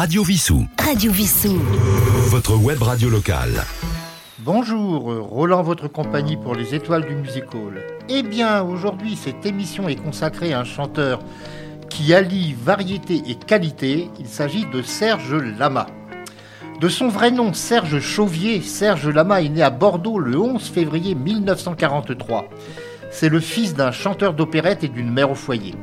Radio Vissou. Radio Vissou. Votre web radio locale. Bonjour, Roland, votre compagnie pour les étoiles du music hall. Eh bien, aujourd'hui, cette émission est consacrée à un chanteur qui allie variété et qualité. Il s'agit de Serge Lama. De son vrai nom, Serge Chauvier, Serge Lama est né à Bordeaux le 11 février 1943. C'est le fils d'un chanteur d'opérette et d'une mère au foyer.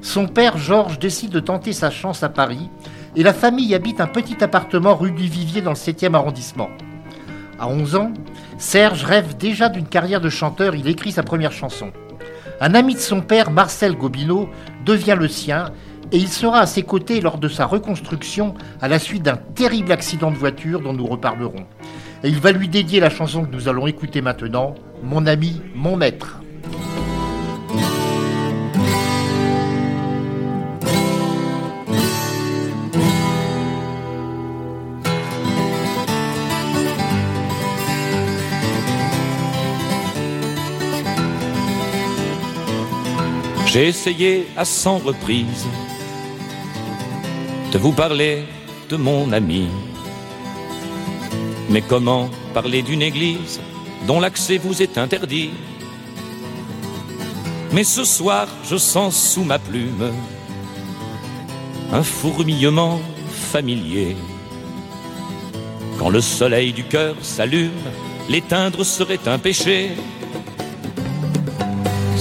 Son père, Georges, décide de tenter sa chance à Paris et la famille habite un petit appartement rue du Vivier dans le 7e arrondissement. À 11 ans, Serge rêve déjà d'une carrière de chanteur, il écrit sa première chanson. Un ami de son père, Marcel Gobineau, devient le sien et il sera à ses côtés lors de sa reconstruction à la suite d'un terrible accident de voiture dont nous reparlerons. Et il va lui dédier la chanson que nous allons écouter maintenant, Mon ami, mon maître. J'ai essayé à cent reprises de vous parler de mon ami. Mais comment parler d'une église dont l'accès vous est interdit? Mais ce soir, je sens sous ma plume un fourmillement familier. Quand le soleil du cœur s'allume, l'éteindre serait un péché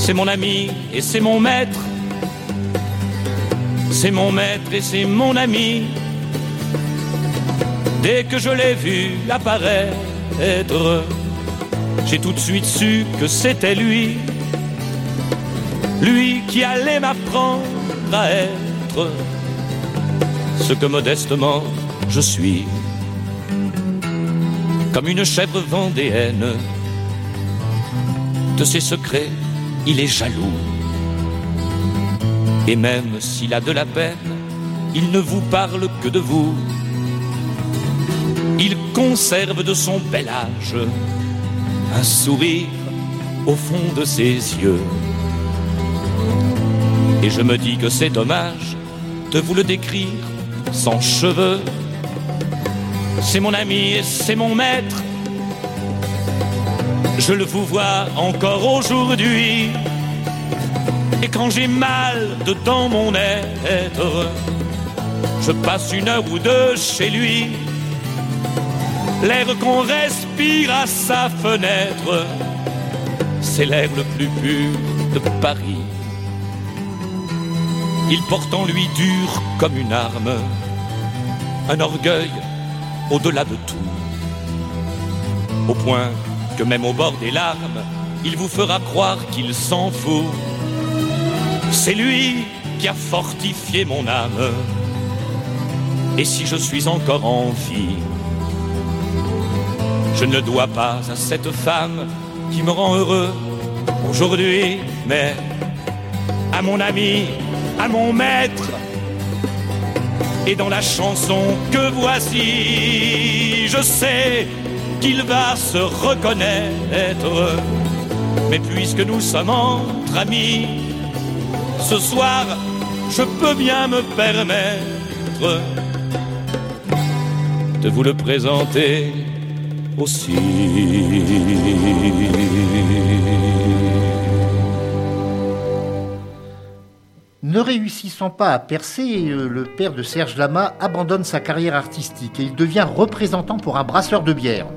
c'est mon ami et c'est mon maître. C'est mon maître et c'est mon ami. Dès que je l'ai vu apparaître, j'ai tout de suite su que c'était lui. Lui qui allait m'apprendre à être ce que modestement je suis. Comme une chèvre vendéenne de ses secrets il est jaloux. Et même s'il a de la peine, il ne vous parle que de vous. Il conserve de son bel âge un sourire au fond de ses yeux. Et je me dis que c'est dommage de vous le décrire sans cheveux. C'est mon ami et c'est mon maître je le vous vois encore aujourd'hui. Et quand j'ai mal dedans mon être, je passe une heure ou deux chez lui. L'air qu'on respire à sa fenêtre, c'est l'air le plus pur de Paris. Il porte en lui dur comme une arme, un orgueil au-delà de tout, au point même au bord des larmes, il vous fera croire qu'il s'en fout. C'est lui qui a fortifié mon âme. Et si je suis encore en vie, je ne le dois pas à cette femme qui me rend heureux aujourd'hui, mais à mon ami, à mon maître. Et dans la chanson que voici, je sais qu'il va se reconnaître. Mais puisque nous sommes entre amis, ce soir, je peux bien me permettre de vous le présenter aussi. Ne réussissant pas à percer, euh, le père de Serge Lama abandonne sa carrière artistique et il devient représentant pour un brasseur de bière.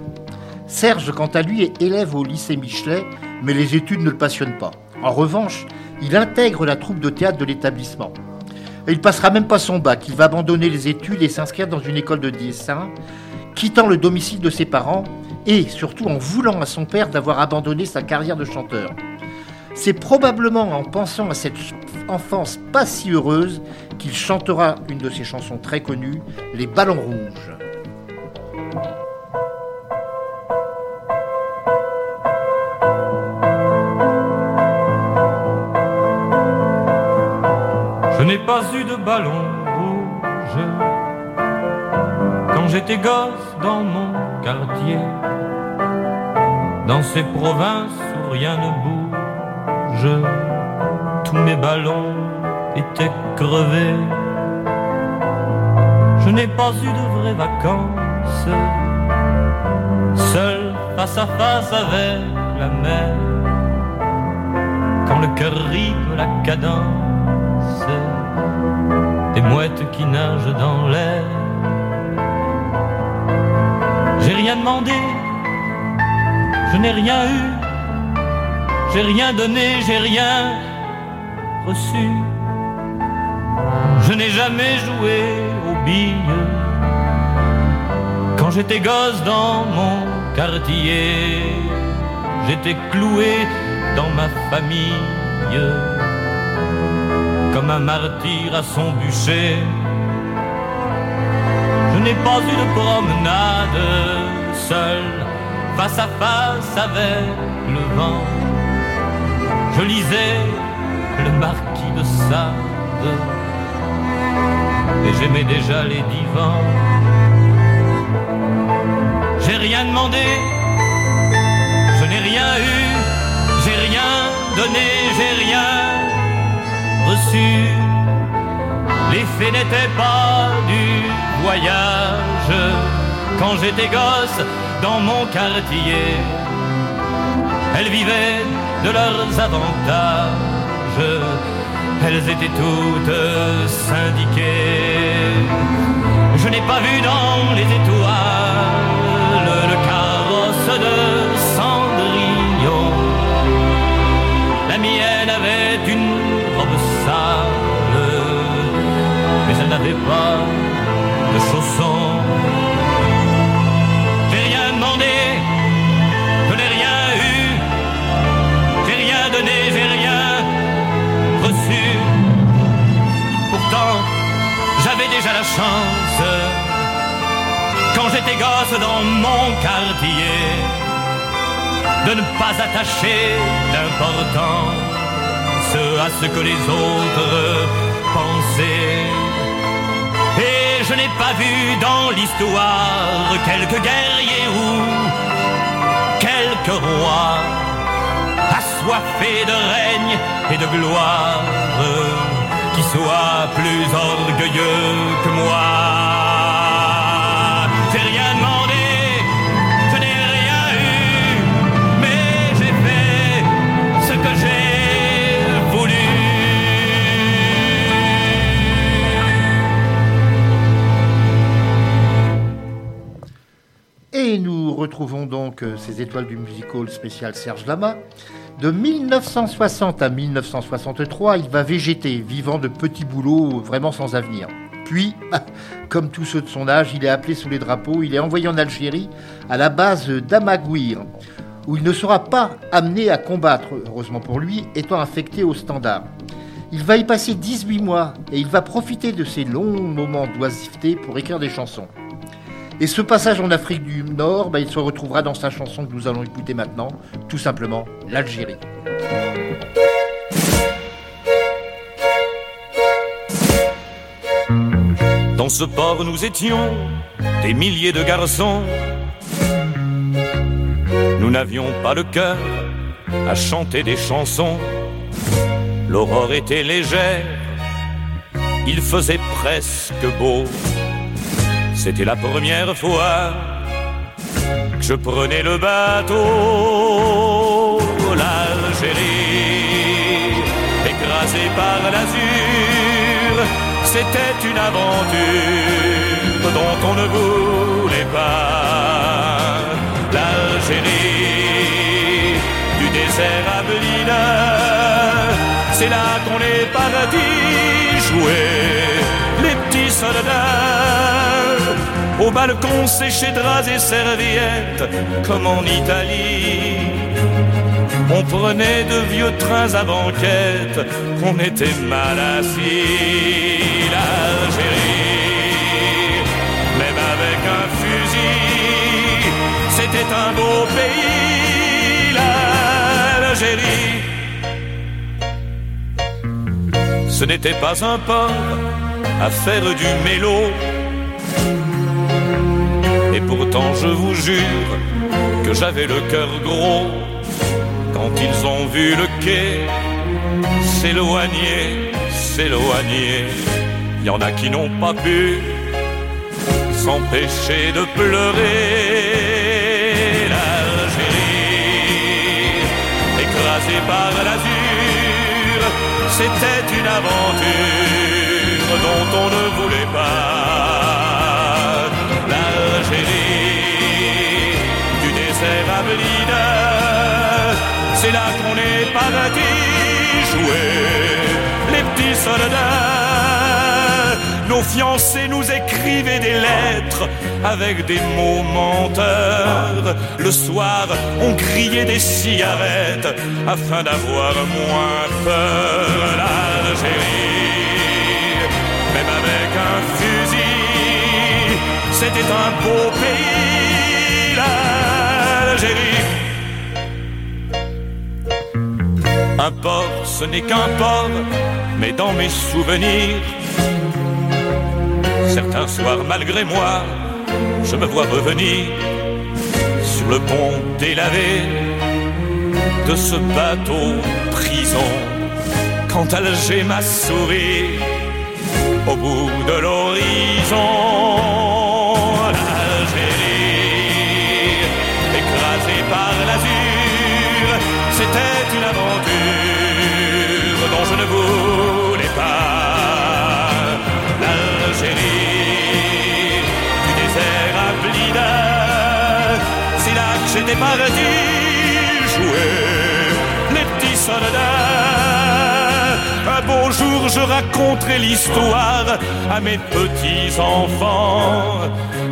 Serge, quant à lui, est élève au lycée Michelet, mais les études ne le passionnent pas. En revanche, il intègre la troupe de théâtre de l'établissement. Et il passera même pas son bac, il va abandonner les études et s'inscrire dans une école de dessin, quittant le domicile de ses parents et surtout en voulant à son père d'avoir abandonné sa carrière de chanteur. C'est probablement en pensant à cette enfance pas si heureuse qu'il chantera une de ses chansons très connues, Les Ballons Rouges. Pas eu de ballon rouge quand j'étais gosse dans mon quartier, dans ces provinces où rien ne bouge. Tous mes ballons étaient crevés. Je n'ai pas eu de vraies vacances. Seul face à face avec la mer, quand le cœur rythme la cadence des mouettes qui nagent dans l'air. J'ai rien demandé, je n'ai rien eu, j'ai rien donné, j'ai rien reçu. Je n'ai jamais joué aux billes quand j'étais gosse dans mon quartier. J'étais cloué dans ma famille un martyr à son bûcher. Je n'ai pas eu de promenade seul, face à face avec le vent. Je lisais le marquis de Sade et j'aimais déjà les divans. J'ai rien demandé, je n'ai rien eu, j'ai rien donné, j'ai rien reçu. L'effet n'était pas du voyage quand j'étais gosse dans mon quartier. Elles vivaient de leurs avantages, elles étaient toutes n'avait pas de chaussons. J'ai rien demandé, je n'ai rien eu, j'ai rien donné, j'ai rien reçu. Pourtant, j'avais déjà la chance, quand j'étais gosse dans mon quartier, de ne pas attacher d'importance à ce que les autres pensaient. Je n'ai pas vu dans l'histoire quelques guerriers ou quelques rois assoiffés de règne et de gloire qui soient plus orgueilleux que moi. Nous retrouvons donc euh, ces étoiles du musical spécial Serge Lama. De 1960 à 1963, il va végéter, vivant de petits boulots vraiment sans avenir. Puis, comme tous ceux de son âge, il est appelé sous les drapeaux, il est envoyé en Algérie, à la base d'Amagouir, où il ne sera pas amené à combattre, heureusement pour lui, étant affecté au standard. Il va y passer 18 mois et il va profiter de ces longs moments d'oisiveté pour écrire des chansons. Et ce passage en Afrique du Nord, bah, il se retrouvera dans sa chanson que nous allons écouter maintenant, tout simplement l'Algérie. Dans ce port, nous étions des milliers de garçons. Nous n'avions pas le cœur à chanter des chansons. L'aurore était légère, il faisait presque beau. C'était la première fois que je prenais le bateau. L'Algérie, écrasée par l'azur, c'était une aventure dont on ne voulait pas. L'Algérie, du désert à c'est là qu'on est parti jouer les petits soldats au balcon séché draps et serviettes comme en Italie. On prenait de vieux trains à banquette, on était mal assis. L'Algérie, même avec un fusil, c'était un beau pays. L'Algérie. Ce n'était pas un port à faire du mélo. Et pourtant, je vous jure que j'avais le cœur gros quand ils ont vu le quai s'éloigner, s'éloigner. Il y en a qui n'ont pas pu s'empêcher de pleurer. L'Algérie, écrasée par l'azur, c'était une aventure dont on ne voulait pas. Du désert à c'est là qu'on est parti jouer les petits soldats nos fiancés nous écrivaient des lettres avec des mots menteurs. Le soir, on criait des cigarettes afin d'avoir moins peur. L'Algérie, même avec un fusil, c'était un beau pays. L'Algérie. Un port, ce n'est qu'un port, mais dans mes souvenirs, Certains soirs, malgré moi, je me vois revenir sur le pont délavé de ce bateau prison. Quand Alger m'a souri au bout de l'horizon, par l'azur, c'était une aventure dont je ne voulais pas. C'est là que j'étais parti jouer les petits soldats. Un beau jour, je raconterai l'histoire à mes petits enfants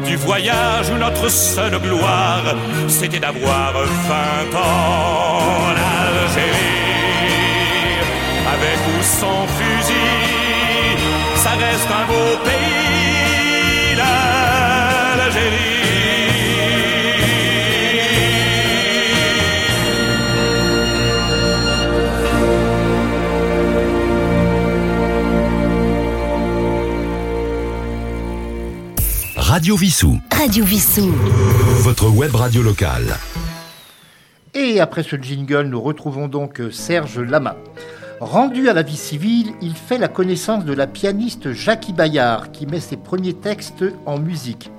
du voyage où notre seule gloire c'était d'avoir vingt ans. L'Algérie, avec ou sans fusil, ça reste un beau pays. Radio Vissou. Radio Vissou. Votre web radio locale. Et après ce jingle, nous retrouvons donc Serge Lama. Rendu à la vie civile, il fait la connaissance de la pianiste Jackie Bayard, qui met ses premiers textes en musique.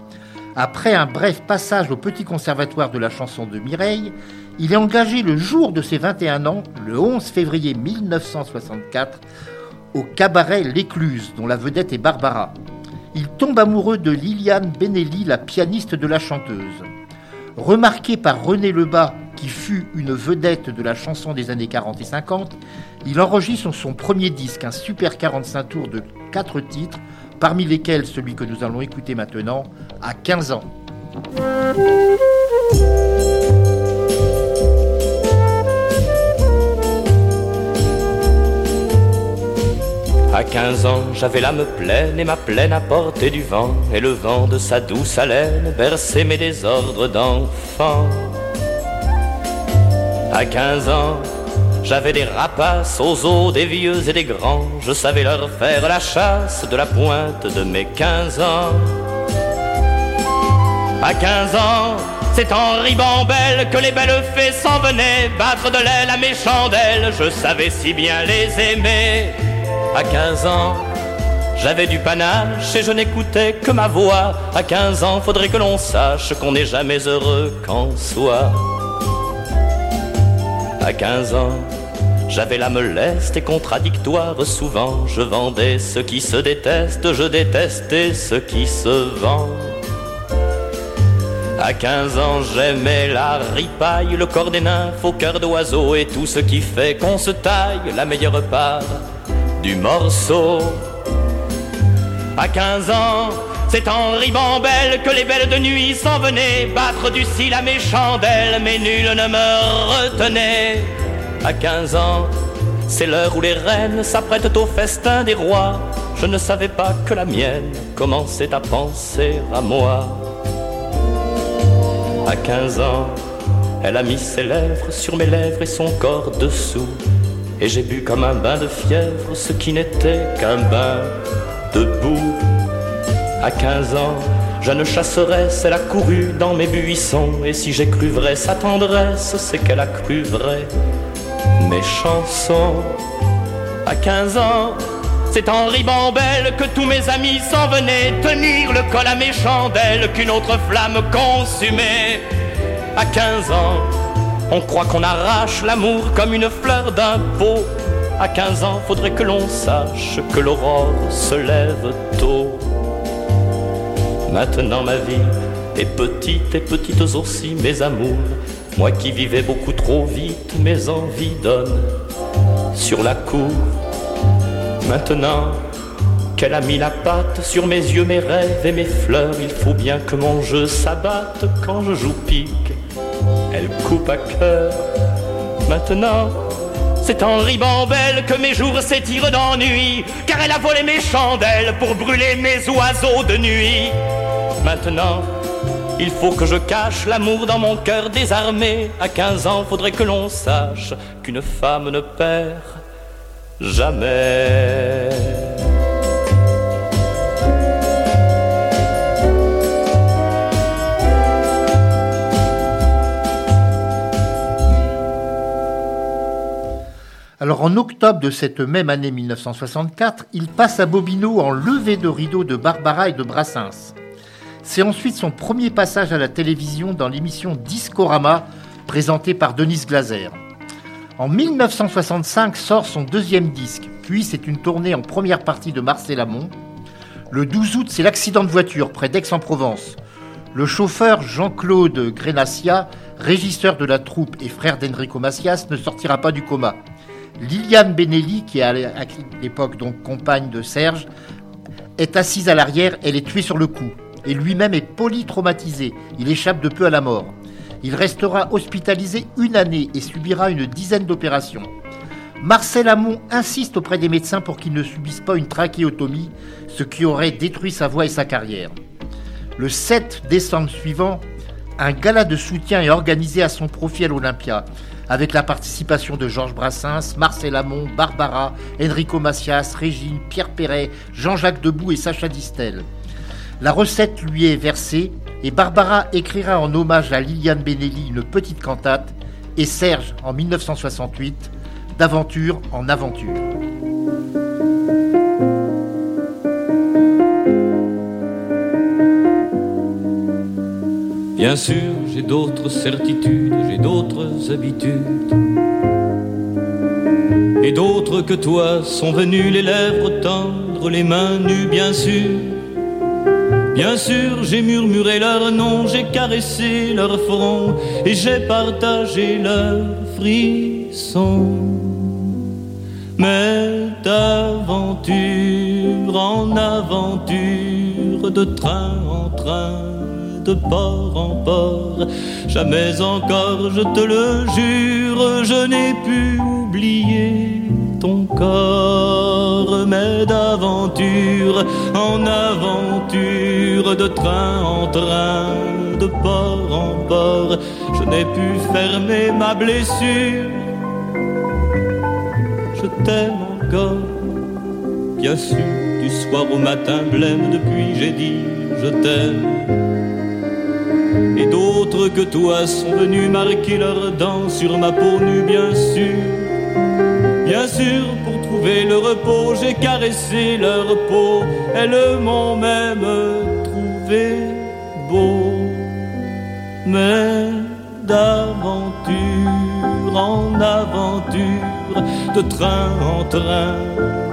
Après un bref passage au Petit Conservatoire de la chanson de Mireille, il est engagé le jour de ses 21 ans, le 11 février 1964, au cabaret L'Écluse, dont la vedette est Barbara il tombe amoureux de Liliane Benelli, la pianiste de la chanteuse. Remarqué par René Lebas, qui fut une vedette de la chanson des années 40 et 50, il enregistre son premier disque, un super 45 tours de 4 titres, parmi lesquels celui que nous allons écouter maintenant, à 15 ans. À 15 ans, j'avais l'âme pleine et ma plaine à portée du vent, et le vent de sa douce haleine berçait mes désordres d'enfant. À 15 ans, j'avais des rapaces aux os des vieux et des grands, je savais leur faire la chasse de la pointe de mes 15 ans. À 15 ans, c'est en ribambelle que les belles fées s'en venaient battre de l'aile à mes chandelles, je savais si bien les aimer à 15 ans. J'avais du panache et je n'écoutais que ma voix. À 15 ans, faudrait que l'on sache qu'on n'est jamais heureux qu'en soi. À 15 ans, j'avais l'âme leste et contradictoire. Souvent, je vendais ce qui se déteste, je détestais ce qui se vend. À 15 ans, j'aimais la ripaille, le corps des nymphes au cœur d'oiseau et tout ce qui fait qu'on se taille la meilleure part du morceau. À 15 ans, c'est en ribambelle que les belles de nuit s'en venaient battre du cil à mes chandelles, mais nul ne me retenait. À 15 ans, c'est l'heure où les reines s'apprêtent au festin des rois. Je ne savais pas que la mienne commençait à penser à moi. À 15 ans, elle a mis ses lèvres sur mes lèvres et son corps dessous. Et j'ai bu comme un bain de fièvre ce qui n'était qu'un bain de boue. À 15 ans, je ne chasserais, elle a couru dans mes buissons. Et si j'ai cru vrai sa tendresse, c'est qu'elle a cru vrai mes chansons. À 15 ans, c'est en ribambelle que tous mes amis s'en venaient tenir le col à mes chandelles qu'une autre flamme consumait. À 15 ans, on croit qu'on arrache l'amour comme une fleur d'un pot. À 15 ans, faudrait que l'on sache que l'aurore se lève tôt. Maintenant ma vie est petite et petites aussi mes amours. Moi qui vivais beaucoup trop vite, mes envies donnent sur la cour. Maintenant qu'elle a mis la patte sur mes yeux, mes rêves et mes fleurs, il faut bien que mon jeu s'abatte quand je joue pique. Elle coupe à cœur. Maintenant, c'est en ribambelle que mes jours s'étirent d'ennui, car elle a volé mes chandelles pour brûler mes oiseaux de nuit. Maintenant, il faut que je cache l'amour dans mon cœur désarmé. À 15 ans, faudrait que l'on sache qu'une femme ne perd jamais. Alors en octobre de cette même année 1964, il passe à Bobino en levée de rideau de Barbara et de Brassens. C'est ensuite son premier passage à la télévision dans l'émission Discorama, présentée par Denise Glaser. En 1965 sort son deuxième disque, puis c'est une tournée en première partie de Marcel Amont. Le 12 août, c'est l'accident de voiture près d'Aix-en-Provence. Le chauffeur Jean-Claude Grenassia, régisseur de la troupe et frère d'Enrico Macias, ne sortira pas du coma. Liliane Benelli, qui est à l'époque donc compagne de Serge, est assise à l'arrière, elle est tuée sur le coup. Et lui-même est polytraumatisé, il échappe de peu à la mort. Il restera hospitalisé une année et subira une dizaine d'opérations. Marcel Amont insiste auprès des médecins pour qu'il ne subisse pas une trachéotomie, ce qui aurait détruit sa voix et sa carrière. Le 7 décembre suivant, un gala de soutien est organisé à son profit à l'Olympia, avec la participation de Georges Brassens, Marcel Amont, Barbara, Enrico Macias, Régine, Pierre Perret, Jean-Jacques Debout et Sacha Distel. La recette lui est versée et Barbara écrira en hommage à Liliane Benelli une petite cantate et Serge en 1968 d'aventure en aventure. Bien sûr, j'ai d'autres certitudes, j'ai d'autres habitudes. Et d'autres que toi sont venus les lèvres tendres, les mains nues, bien sûr. Bien sûr, j'ai murmuré leur nom, j'ai caressé leur front et j'ai partagé leurs frissons. Mais d'aventure en aventure, de train en train, de port en port. Jamais encore, je te le jure, je n'ai pu oublier ton corps, mais d'aventure en aventure, de train en train, de port en port, je n'ai pu fermer ma blessure. Je t'aime encore, bien sûr, du soir au matin blême depuis j'ai dit je t'aime et d'autres que toi sont venus marquer leurs dents sur ma peau nue, bien sûr. Bien sûr, pour trouver le repos, j'ai caressé leur peau, elles m'ont même trouvé beau. Mais d'aventure en aventure, de train en train,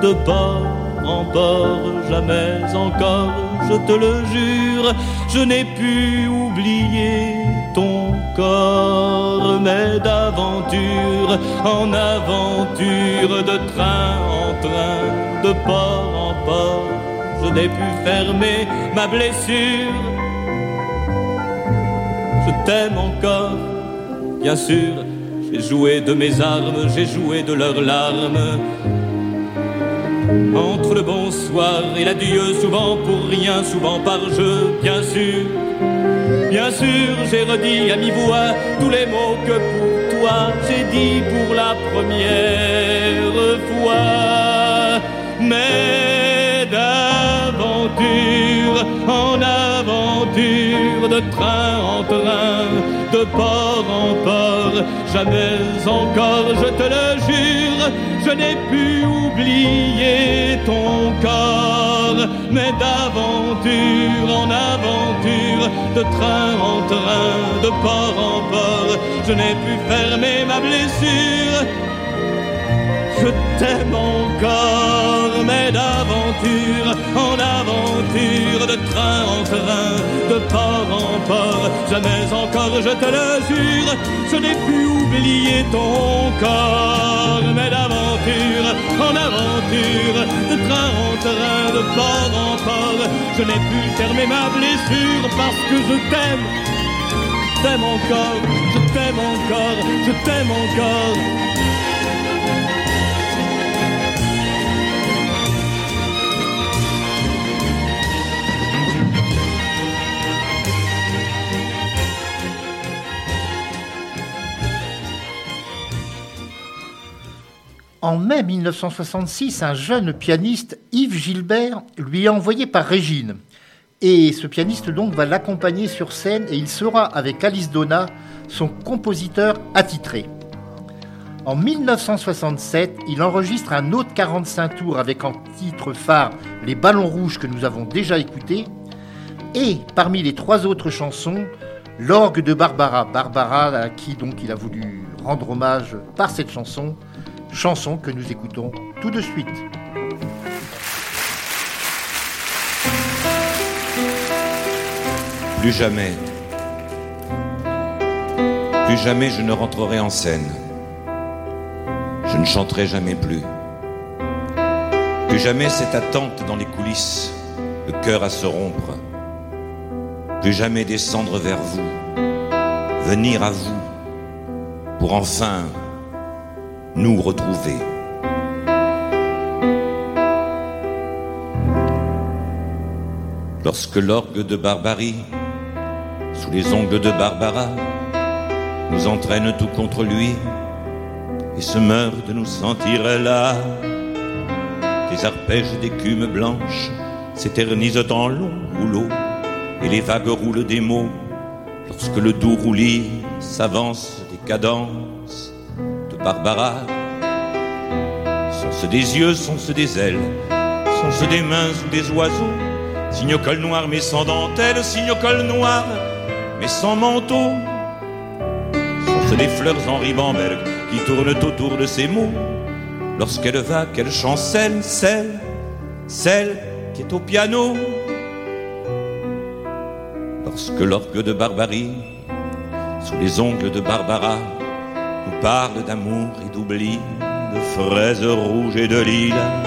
de port en port, jamais encore, je te le jure, je n'ai pu oublier ton corps, mais d'aventure en aventure, de train en train, de port en port, je n'ai pu fermer ma blessure. Je t'aime encore, bien sûr, j'ai joué de mes armes, j'ai joué de leurs larmes. Entre le bonsoir et l'adieu, souvent pour rien, souvent par jeu, bien sûr. Bien sûr, j'ai redit à mi-voix tous les mots que pour toi j'ai dit pour la première fois. Mais d'aventure en aventure, de train en train, de port en port. Jamais encore, je te le jure, je n'ai pu oublier ton corps. Mais d'aventure en aventure, de train en train, de port en port, je n'ai pu fermer ma blessure. Je t'aime encore, mais d'aventure en aventure, de train en train, de port en port, jamais encore, je te le jure, je n'ai pu oublier ton corps, mais d'aventure en aventure, de train en train, de port en port, je n'ai pu fermer ma blessure parce que je t'aime. T'aime encore, je t'aime encore, je t'aime encore. En mai 1966, un jeune pianiste, Yves Gilbert, lui est envoyé par Régine. Et ce pianiste donc va l'accompagner sur scène et il sera avec Alice Donna son compositeur attitré. En 1967, il enregistre un autre 45 tours avec en titre phare Les Ballons Rouges que nous avons déjà écoutés. Et parmi les trois autres chansons, L'orgue de Barbara. Barbara à qui donc il a voulu rendre hommage par cette chanson chanson que nous écoutons tout de suite. Plus jamais, plus jamais je ne rentrerai en scène. Je ne chanterai jamais plus. Plus jamais cette attente dans les coulisses, le cœur à se rompre. Plus jamais descendre vers vous, venir à vous, pour enfin nous retrouver. Lorsque l'orgue de Barbarie, sous les ongles de Barbara, nous entraîne tout contre lui et se meurt de nous sentir là. Des arpèges d'écume blanche s'éternisent en long rouleau et les vagues roulent des mots lorsque le doux roulis s'avance des Barbara. Sont-ce des yeux, sont-ce des ailes, sont-ce des mains ou des oiseaux? Signe col noir mais sans dentelle, signe col noir mais sans manteau. Sont-ce des fleurs en ribamberg qui tournent autour de ces mots? Lorsqu'elle va, qu'elle chancelle, celle, celle qui est au piano? Lorsque l'orgue de Barbarie, sous les ongles de Barbara, nous parle d'amour et d'oubli, de fraises rouges et de lilas.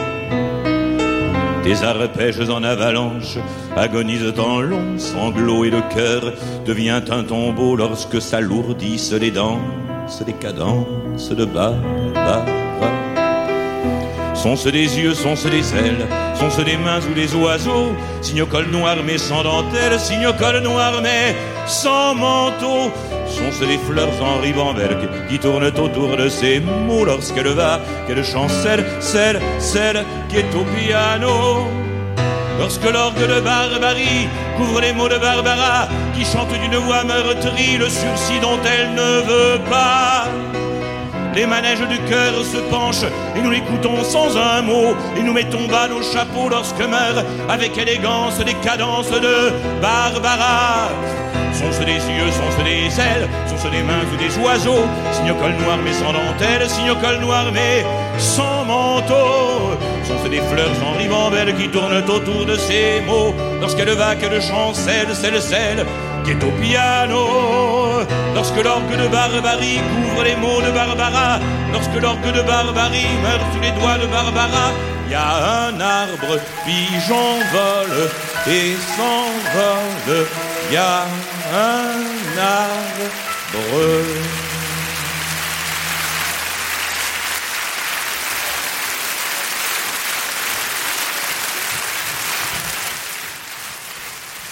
Des arpèges en avalanche agonisent en longs sanglots et le cœur devient un tombeau lorsque s'alourdissent les danses, les cadences de bas, bas, bas. Sont-ce des yeux, sont-ce des ailes, sont-ce des mains ou des oiseaux? Signe col noir mais sans dentelle, signe col noir mais sans manteau sont-ce des fleurs en ribamberg qui tournent autour de ces mots lorsqu'elle va, qu'elle chancelle, celle, celle qui est au piano. Lorsque l'orgue de Barbarie couvre les mots de Barbara, qui chante d'une voix meurtrie le sursis dont elle ne veut pas. Les manèges du cœur se penchent et nous l'écoutons sans un mot. Et nous mettons bas nos chapeaux lorsque meurt avec élégance les cadences de Barbara. Sont-ce des yeux, sont-ce des ailes, sont-ce des mains ou des oiseaux? Signe col noir mais sans dentelle, signe col noir mais sans manteau. Sont-ce des fleurs en ribambelle qui tournent autour de ces mots? Lorsqu'elle va, qu'elle chancelle, celle, celle qui est au piano Lorsque l'orgue de Barbarie couvre les mots de Barbara Lorsque l'orgue de Barbarie meurt sous les doigts de Barbara il y a un arbre, pigeon vole et s'envole. Il y a un arbre.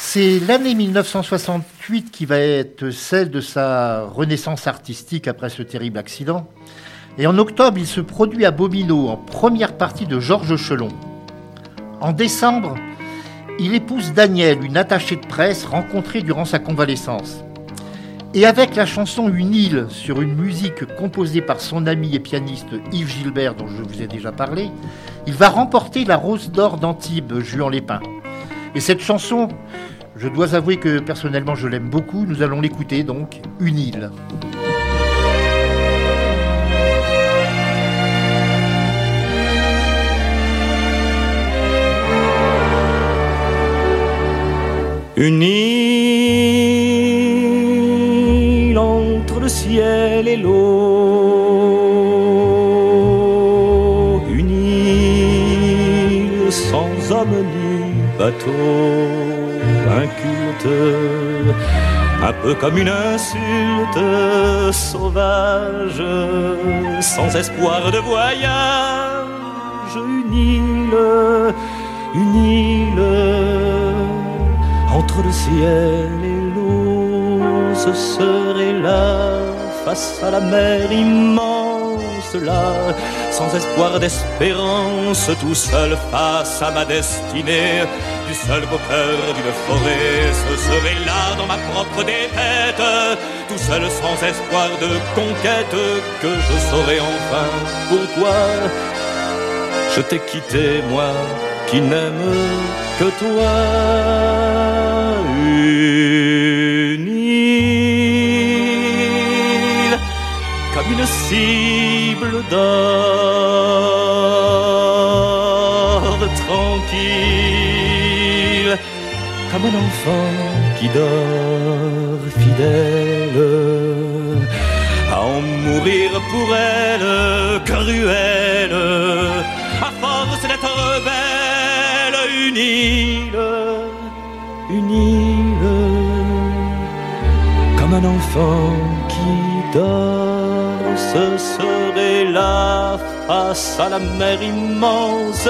C'est l'année 1968 qui va être celle de sa renaissance artistique après ce terrible accident. Et en octobre, il se produit à Bobino en première partie de Georges Chelon. En décembre, il épouse Danielle, une attachée de presse rencontrée durant sa convalescence. Et avec la chanson Une île sur une musique composée par son ami et pianiste Yves Gilbert, dont je vous ai déjà parlé, il va remporter la Rose d'Or d'Antibes, Juan Lépin. Et cette chanson, je dois avouer que personnellement je l'aime beaucoup, nous allons l'écouter donc, Une île. Une île entre le ciel et l'eau. Une île sans homme ni bateau. Inculte, un peu comme une insulte sauvage, sans espoir de voyage. Une île, une île entre le ciel et l'eau, ce serait là, face à la mer immense, sans espoir d'espérance, tout seul face à ma destinée, du seul beau cœur d'une forêt, ce serait là dans ma propre défaite, tout seul sans espoir de conquête, que je saurais enfin pourquoi je t'ai quitté, moi qui n'aime que toi. Une île comme une cible d'or tranquille, comme un enfant qui dort fidèle. À en mourir pour elle, cruelle, à force d'être belle, une île, une île, comme un enfant qui dort, ce serait face à la mer immense,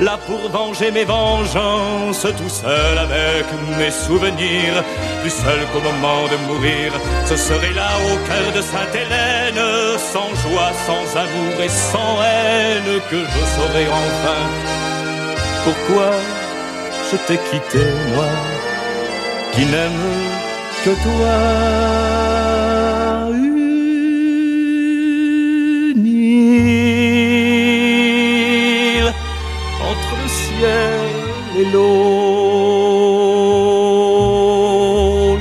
là pour venger mes vengeances, tout seul avec mes souvenirs, plus seul qu'au moment de mourir, ce serait là au cœur de Sainte-Hélène, sans joie, sans amour et sans haine, que je saurais enfin pourquoi je t'ai quitté, moi, qui n'aime que toi. Ciel.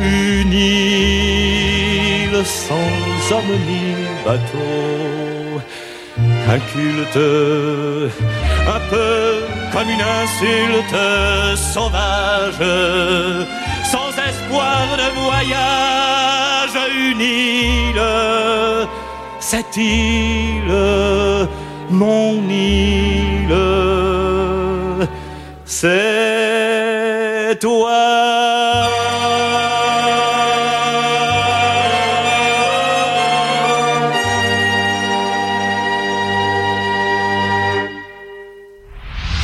Une île sans homme ni bateau. Inculte, un peu comme une insulte sauvage, sans espoir de voyage, une île, cette île, mon île, c'est toi.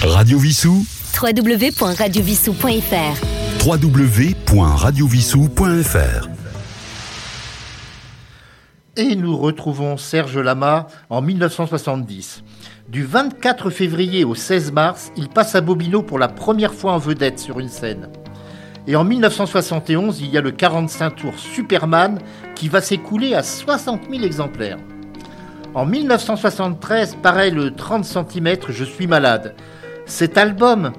Radio Vissou, www.radiovissou.fr www.radiovissou.fr. Et nous retrouvons Serge Lama en 1970. Du 24 février au 16 mars, il passe à Bobino pour la première fois en vedette sur une scène. Et en 1971, il y a le 45 tours Superman qui va s'écouler à 60 000 exemplaires. En 1973 paraît le 30 cm Je suis malade. Cet album,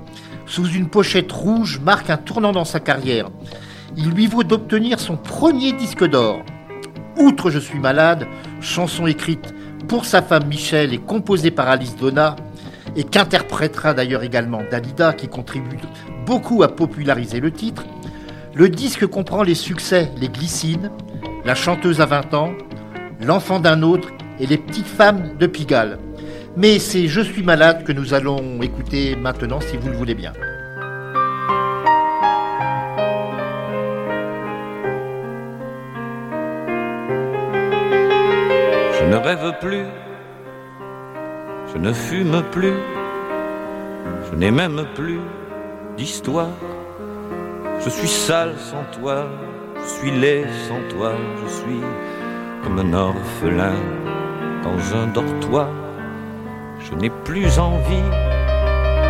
sous une pochette rouge, marque un tournant dans sa carrière. Il lui vaut d'obtenir son premier disque d'or. Outre Je suis malade, chanson écrite pour sa femme Michel et composée par Alice Donna, et qu'interprétera d'ailleurs également Dalida, qui contribue beaucoup à populariser le titre, le disque comprend les succès Les Glycines, La chanteuse à 20 ans, L'enfant d'un autre et Les petites femmes de Pigalle. Mais c'est Je suis malade que nous allons écouter maintenant si vous le voulez bien. Rêve plus, je ne fume plus, je n'ai même plus d'histoire. Je suis sale sans toi, je suis laid sans toi, je suis comme un orphelin dans un dortoir. Je n'ai plus envie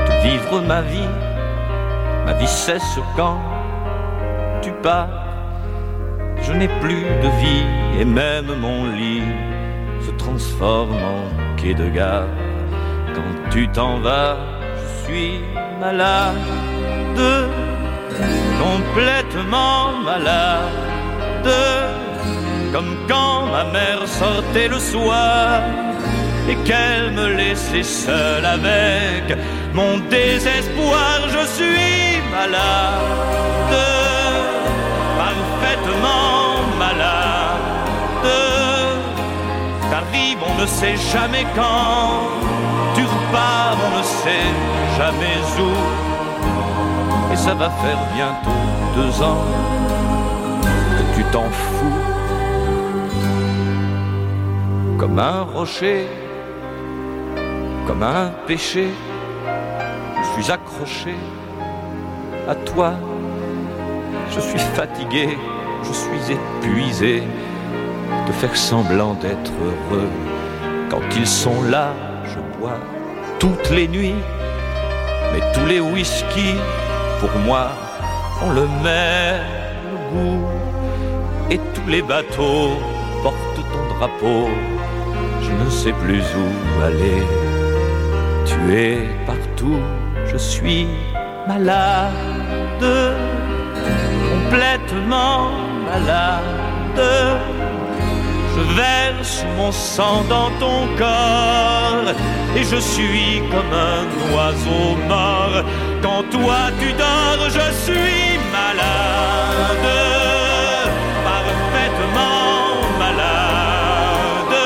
de vivre ma vie, Ma vie cesse quand tu pars. Je n'ai plus de vie et même mon lit transforme en quai de gare. Quand tu t'en vas, je suis malade, complètement malade, comme quand ma mère sortait le soir et qu'elle me laissait seule avec mon désespoir. Je suis malade, parfaitement malade. On ne sait jamais quand. Tu repars, on ne sait jamais où. Et ça va faire bientôt deux ans que tu t'en fous. Comme un rocher comme un péché. Je suis accroché à toi. Je suis fatigué, je suis épuisé de faire semblant d'être heureux. Quand ils sont là, je bois toutes les nuits. Mais tous les whisky, pour moi, ont le même goût. Et tous les bateaux portent ton drapeau. Je ne sais plus où aller tu es partout, je suis malade, complètement malade. Je verse mon sang dans ton corps et je suis comme un oiseau mort. Quand toi tu dors, je suis malade, parfaitement malade.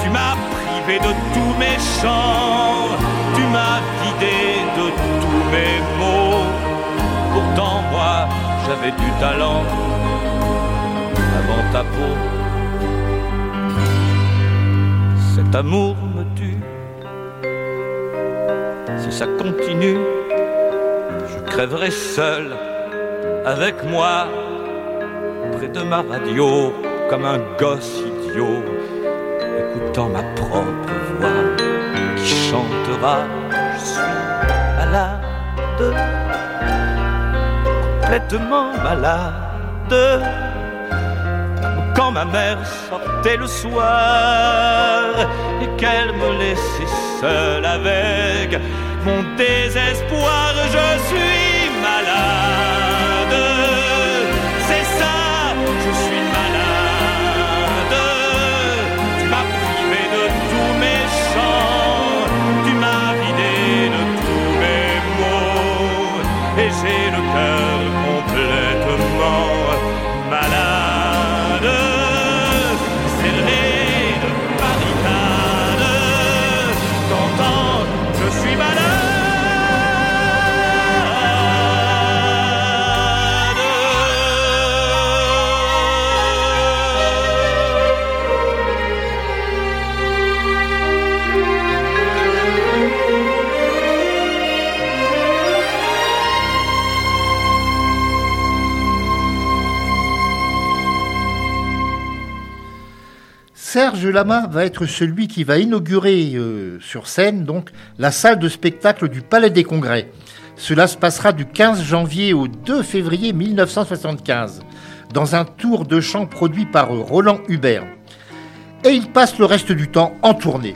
Tu m'as privé de tous mes chants m'as vidé de tous mes mots. Pourtant, moi, j'avais du talent avant ta peau. Cet amour me tue. Si ça continue, je crèverai seul avec moi près de ma radio comme un gosse idiot écoutant ma propre voix qui chantera je suis malade, complètement malade. Quand ma mère sortait le soir et qu'elle me laissait seule avec mon désespoir, je suis Serge Lama va être celui qui va inaugurer euh, sur scène donc la salle de spectacle du Palais des Congrès. Cela se passera du 15 janvier au 2 février 1975 dans un tour de chant produit par Roland Hubert. Et il passe le reste du temps en tournée.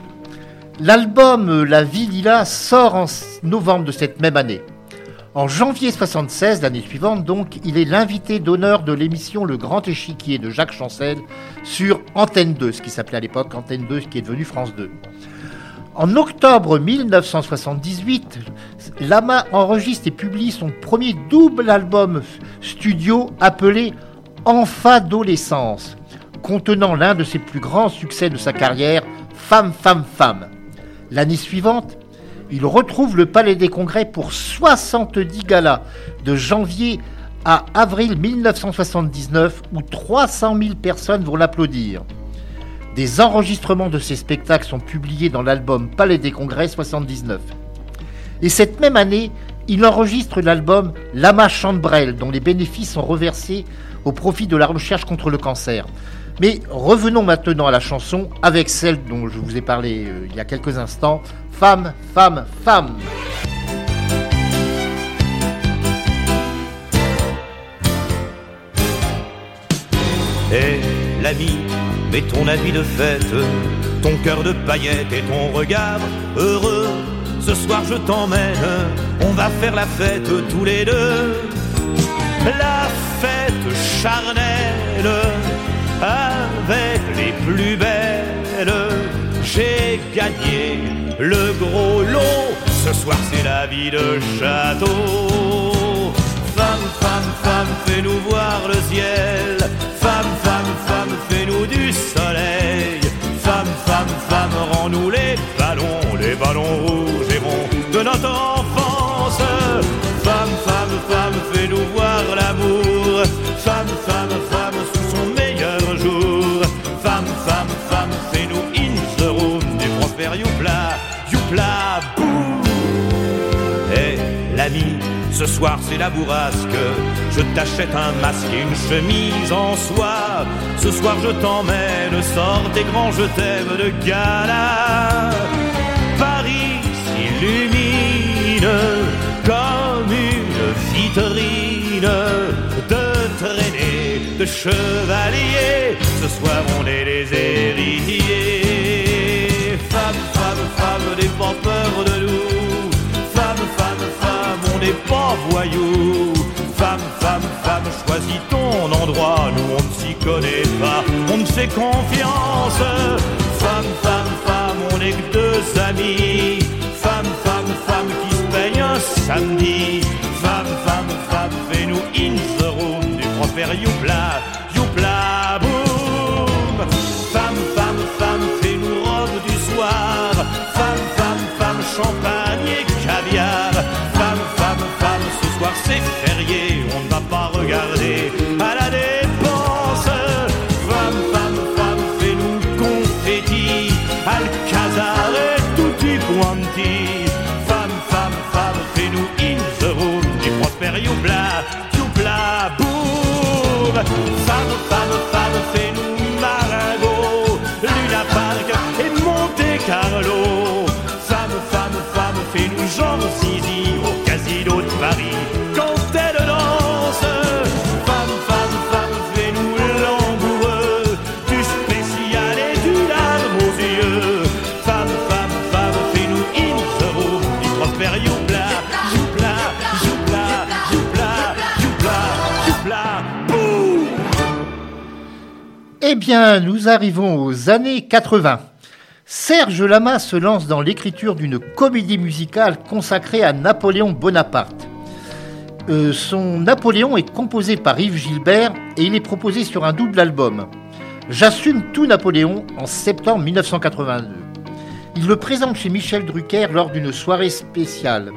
L'album euh, La Vie Lila sort en novembre de cette même année. En janvier 76, l'année suivante donc, il est l'invité d'honneur de l'émission Le Grand Échiquier de Jacques Chancel sur Antenne 2, ce qui s'appelait à l'époque Antenne 2, ce qui est devenu France 2. En octobre 1978, Lama enregistre et publie son premier double album studio appelé Enfadolescence, contenant l'un de ses plus grands succès de sa carrière, Femme, Femme, Femme. L'année suivante, il retrouve le Palais des Congrès pour 70 galas de janvier à avril 1979 où 300 000 personnes vont l'applaudir. Des enregistrements de ces spectacles sont publiés dans l'album Palais des Congrès 79. Et cette même année, il enregistre l'album Lama Chambrel, dont les bénéfices sont reversés au profit de la recherche contre le cancer. Mais revenons maintenant à la chanson avec celle dont je vous ai parlé euh, il y a quelques instants, Femme, femme, femme. Hé, l'ami, mets ton habit de fête, ton cœur de paillettes et ton regard heureux. Ce soir je t'emmène, on va faire la fête tous les deux. La fête charnelle avec les plus belles. J'ai gagné le gros lot. Ce soir c'est la vie de château. Femme, femme, femme, fais-nous voir le ciel. Femme, femme, femme, fais-nous du soleil. Femme, femme, femme, rends-nous les ballons, les ballons rouges et ronds de notre prospère Youpla, Youpla, boum. Eh, l'ami, ce soir c'est la bourrasque. Je t'achète un masque et une chemise en soie. Ce soir je t'emmène, sors tes grands je t'aime de gala. Paris s'illumine comme une vitrine de traînée de chevaliers. Ce soir on est les héritiers. Femme, femme, femme, n'aie pas peur de nous. Femme, femme, femme, on n'est pas voyous. Femme, femme, femme, choisis ton endroit. Nous on ne s'y connaît pas, on me fait confiance. Femme, femme, femme, on est que deux amis. Femme, femme, femme, qui se peigne un samedi. Femme, femme, femme, fais-nous in the room du prospère Youpla, Youpla, boum. Champagne et caviar. Femme, femme, femme, ce soir c'est férié, on ne va pas regarder nous arrivons aux années 80. Serge Lama se lance dans l'écriture d'une comédie musicale consacrée à Napoléon Bonaparte. Euh, son Napoléon est composé par Yves Gilbert et il est proposé sur un double album. J'assume tout Napoléon en septembre 1982. Il le présente chez Michel Drucker lors d'une soirée spéciale.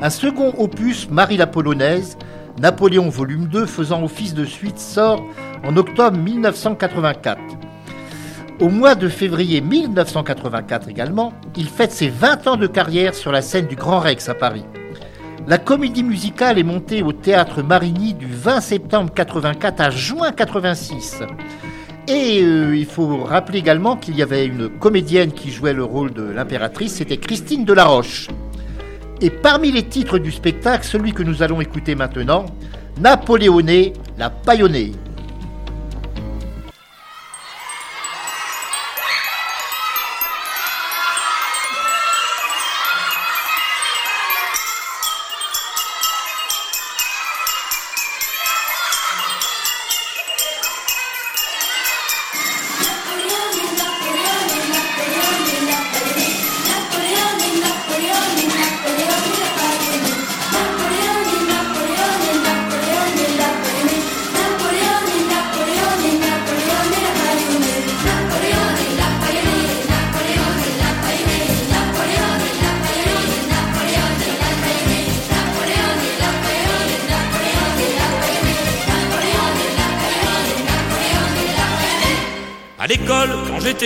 Un second opus, Marie la Polonaise, Napoléon volume 2 faisant office de suite, sort en octobre 1984. Au mois de février 1984 également, il fête ses 20 ans de carrière sur la scène du Grand Rex à Paris. La comédie musicale est montée au théâtre Marigny du 20 septembre 84 à juin 86. Et euh, il faut rappeler également qu'il y avait une comédienne qui jouait le rôle de l'impératrice, c'était Christine Delaroche. Et parmi les titres du spectacle, celui que nous allons écouter maintenant, Napoléonée, la paillonnée.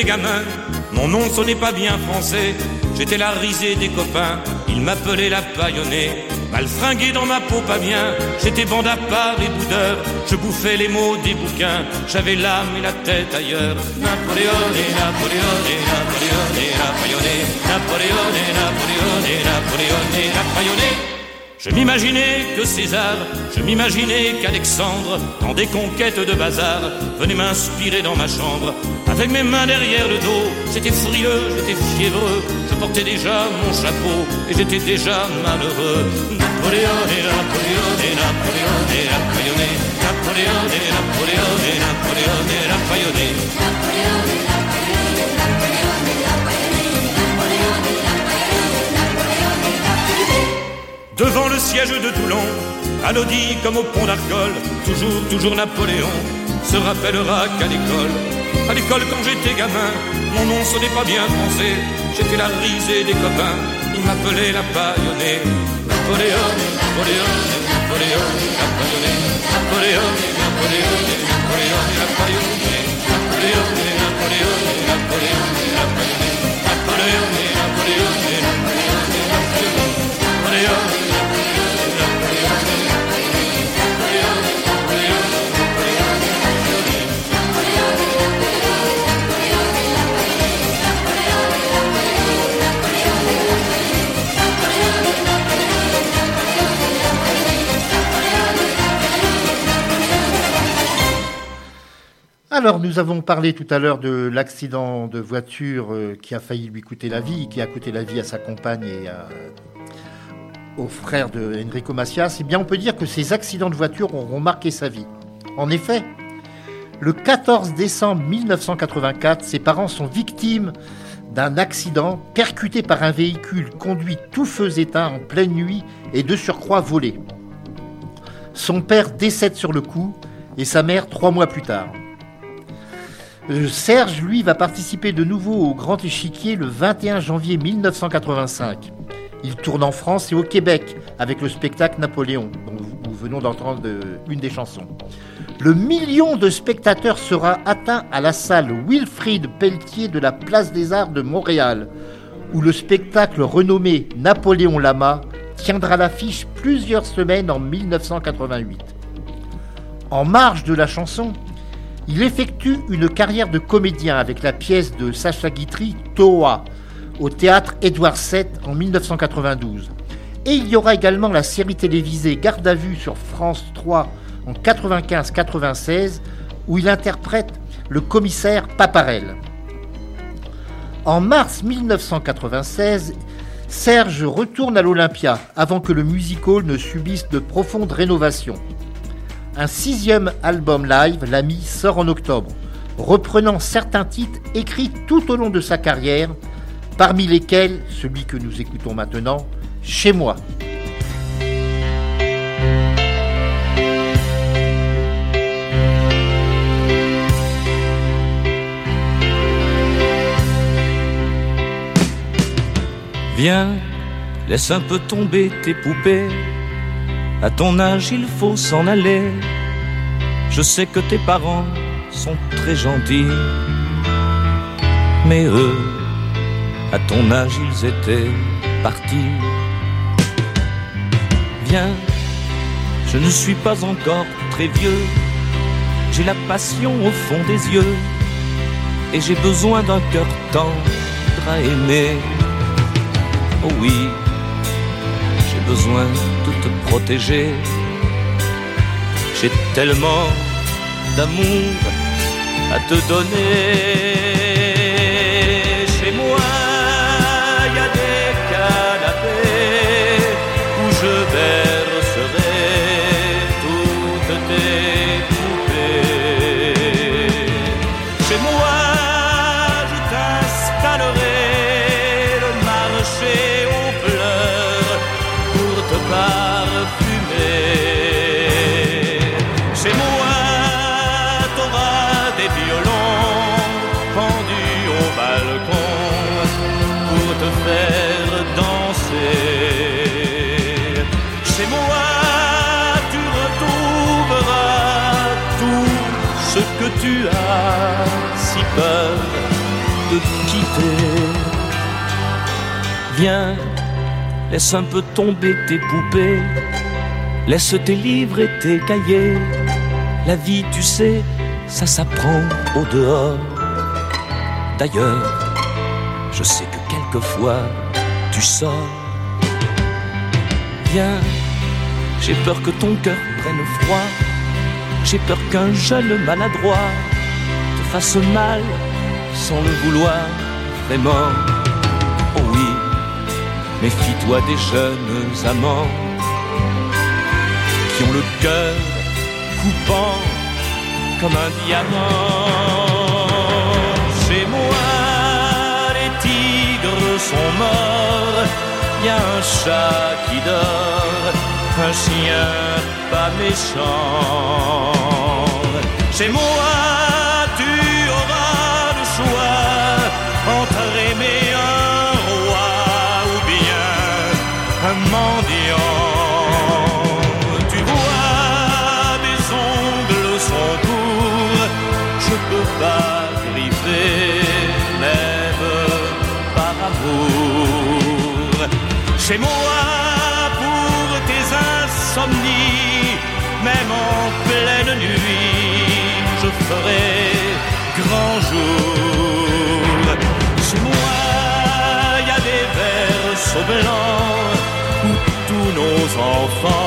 Gamin, mon nom sonnait pas bien français. J'étais la risée des copains, ils m'appelaient la paillonnée. Mal fringué dans ma peau pas bien, j'étais bande à part et boudeur. Je bouffais les mots des bouquins, j'avais l'âme et la tête ailleurs. Napoléoné, Napoléoné, Napoléoné. Napoléoné, Napoléoné, Napoléoné, la paillonnée. Je m'imaginais que César, je m'imaginais qu'Alexandre, dans des conquêtes de bazar, venait m'inspirer dans ma chambre. Avec mes mains derrière le dos, j'étais frileux, j'étais fiévreux, je portais déjà mon chapeau et j'étais déjà malheureux. Napoléon et Napoléon et Napoléon et Napoléon Napoléon et Napoléon et Napoléon et Napoléon Devant le siège de Toulon, anodie comme au pont d'Arcole, toujours, toujours Napoléon se rappellera qu'à l'école, à l'école quand j'étais gamin, mon nom n'est pas bien français, j'étais la risée des copains, ils m'appelaient la paillonnée. Napoléon, Napoléon, Napoléon, Napoléon, Napoléon, Napoléon, Napoléon, Napoléon, Napoléon, Napoléon, Napoléon, Napoléon, Alors, nous avons parlé tout à l'heure de l'accident de voiture euh, qui a failli lui coûter la vie, qui a coûté la vie à sa compagne et au frère de Enrico Macias. Eh bien, on peut dire que ces accidents de voiture auront marqué sa vie. En effet, le 14 décembre 1984, ses parents sont victimes d'un accident percuté par un véhicule conduit tout feu éteint en pleine nuit et de surcroît volé. Son père décède sur le coup et sa mère trois mois plus tard. Euh, Serge, lui, va participer de nouveau au Grand Échiquier le 21 janvier 1985. Il tourne en France et au Québec avec le spectacle Napoléon, dont nous venons d'entendre une des chansons. Le million de spectateurs sera atteint à la salle Wilfrid Pelletier de la Place des Arts de Montréal, où le spectacle renommé Napoléon Lama tiendra l'affiche plusieurs semaines en 1988. En marge de la chanson, il effectue une carrière de comédien avec la pièce de Sacha Guitry, Toa, au théâtre Édouard VII en 1992. Et il y aura également la série télévisée Garde à vue sur France 3 en 95-96 où il interprète le commissaire Paparel. En mars 1996, Serge retourne à l'Olympia avant que le musical ne subisse de profondes rénovations. Un sixième album live, L'Ami, sort en octobre, reprenant certains titres écrits tout au long de sa carrière, parmi lesquels celui que nous écoutons maintenant, Chez moi. Viens, laisse un peu tomber tes poupées à ton âge, il faut s'en aller. Je sais que tes parents sont très gentils, mais eux, à ton âge, ils étaient partis. Viens, je ne suis pas encore très vieux, j'ai la passion au fond des yeux, et j'ai besoin d'un cœur tendre à aimer. Oh oui, besoin de te protéger. J'ai tellement d'amour à te donner. Viens, laisse un peu tomber tes poupées, laisse tes livres et tes cahiers. La vie, tu sais, ça s'apprend au dehors. D'ailleurs, je sais que quelquefois tu sors. Viens, J'ai peur que ton cœur prenne froid. J'ai peur qu'un jeune maladroit te fasse mal sans le vouloir vraiment. Méfie-toi des jeunes amants qui ont le cœur coupant comme un diamant. Chez moi, les tigres sont morts, y a un chat qui dort, un chien pas méchant. Chez moi, même en pleine nuit, je ferai grand jour. Chez moi, il y a des versos blancs où tous nos enfants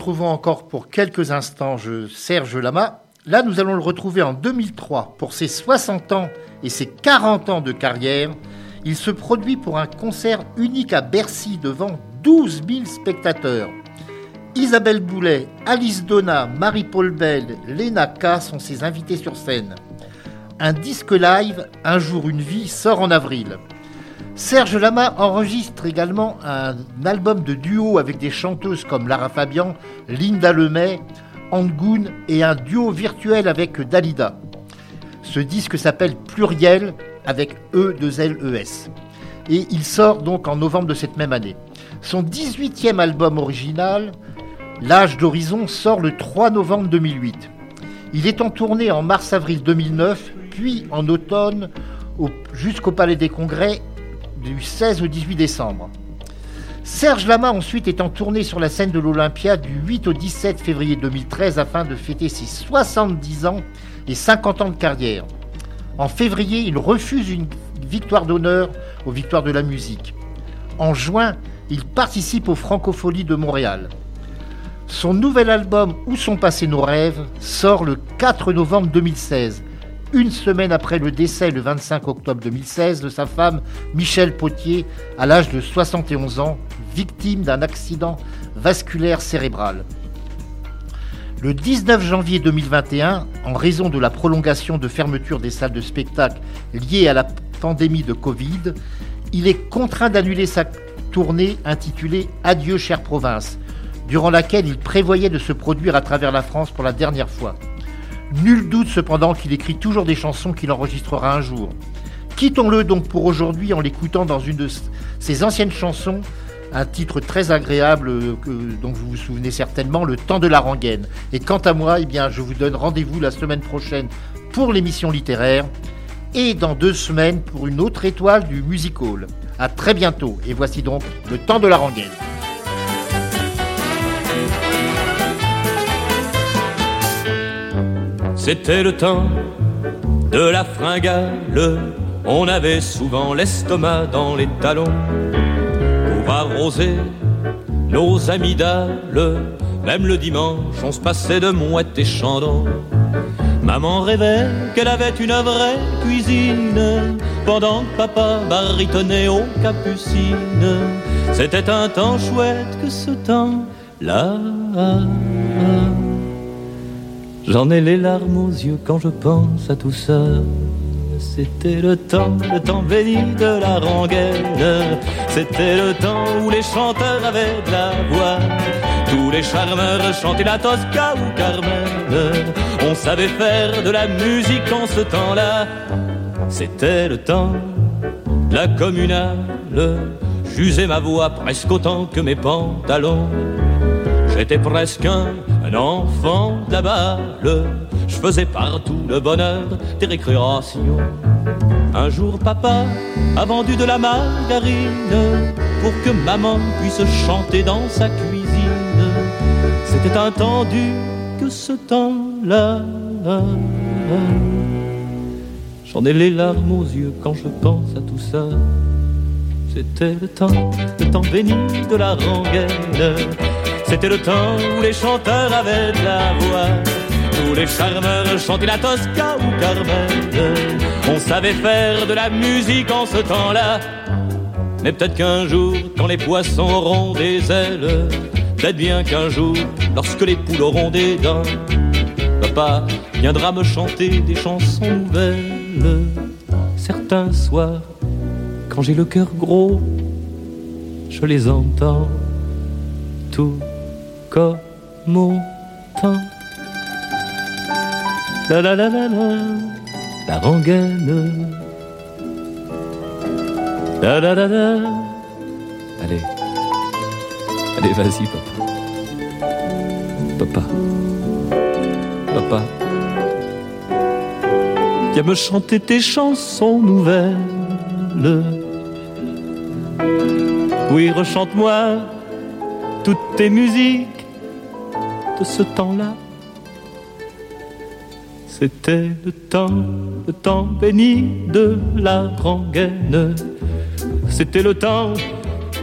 retrouvons encore pour quelques instants Serge Lama. Là, nous allons le retrouver en 2003 pour ses 60 ans et ses 40 ans de carrière. Il se produit pour un concert unique à Bercy devant 12 000 spectateurs. Isabelle Boulet, Alice Donna, Marie-Paul Bell, Lena K sont ses invités sur scène. Un disque live, Un jour une vie, sort en avril. Serge Lama enregistre également un album de duo avec des chanteuses comme Lara Fabian, Linda Lemay, Angoun et un duo virtuel avec Dalida. Ce disque s'appelle Pluriel avec E 2 L E S. Et il sort donc en novembre de cette même année. Son 18e album original, L'âge d'horizon, sort le 3 novembre 2008. Il est en tournée en mars-avril 2009, puis en automne au- jusqu'au Palais des Congrès du 16 au 18 décembre. Serge Lama ensuite est en tournée sur la scène de l'Olympia du 8 au 17 février 2013 afin de fêter ses 70 ans et 50 ans de carrière. En février, il refuse une victoire d'honneur aux Victoires de la musique. En juin, il participe aux Francopholies de Montréal. Son nouvel album Où sont passés nos rêves sort le 4 novembre 2016, une semaine après le décès le 25 octobre 2016 de sa femme Michel Potier à l'âge de 71 ans, victime d'un accident vasculaire cérébral. Le 19 janvier 2021, en raison de la prolongation de fermeture des salles de spectacle liées à la pandémie de Covid, il est contraint d'annuler sa tournée intitulée Adieu chère province, durant laquelle il prévoyait de se produire à travers la France pour la dernière fois. Nul doute cependant qu'il écrit toujours des chansons qu'il enregistrera un jour. Quittons-le donc pour aujourd'hui en l'écoutant dans une de ses anciennes chansons, un titre très agréable euh, dont vous vous souvenez certainement, Le temps de la rengaine. Et quant à moi, eh bien, je vous donne rendez-vous la semaine prochaine pour l'émission littéraire et dans deux semaines pour une autre étoile du Music Hall. À très bientôt et voici donc Le temps de la rengaine. C'était le temps de la fringale. On avait souvent l'estomac dans les talons pour arroser nos amygdales. Même le dimanche, on se passait de mouettes et chandons. Maman rêvait qu'elle avait une vraie cuisine pendant que papa baritonnait aux capucines. C'était un temps chouette que ce temps-là. J'en ai les larmes aux yeux quand je pense à tout ça. C'était le temps, le temps béni de la rengaine. C'était le temps où les chanteurs avaient de la voix. Tous les charmeurs chantaient la Tosca ou Carmen. On savait faire de la musique en ce temps-là. C'était le temps de la communale. J'usais ma voix presque autant que mes pantalons. J'étais presque un enfant de la balle, je faisais partout le bonheur des récréations. Un jour, papa a vendu de la margarine pour que maman puisse chanter dans sa cuisine. C'était intendu que ce temps-là. J'en ai les larmes aux yeux quand je pense à tout ça. C'était le temps, le temps béni de la rengaine. C'était le temps où les chanteurs avaient de la voix. Où les charmeurs chantaient la Tosca ou Carmen. On savait faire de la musique en ce temps-là. Mais peut-être qu'un jour, quand les poissons auront des ailes, peut-être bien qu'un jour, lorsque les poules auront des dents, papa viendra me chanter des chansons nouvelles. Certains soirs, quand j'ai le cœur gros, je les entends tout comme mon temps. La la la la la, la rengaine. La la la la. Allez, allez, vas-y, papa. Papa. Papa. Viens me chanter tes chansons nouvelles. Oui, rechante-moi toutes tes musiques de ce temps-là. C'était le temps, le temps béni de la rengaine. C'était le temps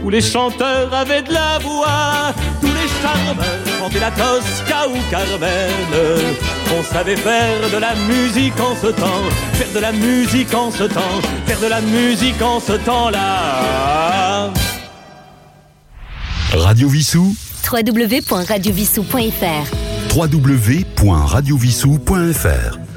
où les chanteurs avaient de la voix, tous les charmeurs chantaient la Tosca ou Carmen. On savait faire de la musique en ce temps, faire de la musique en ce temps, faire de la musique en ce temps-là. Radio Vissou www.radiovissou.fr www.radiovissou.fr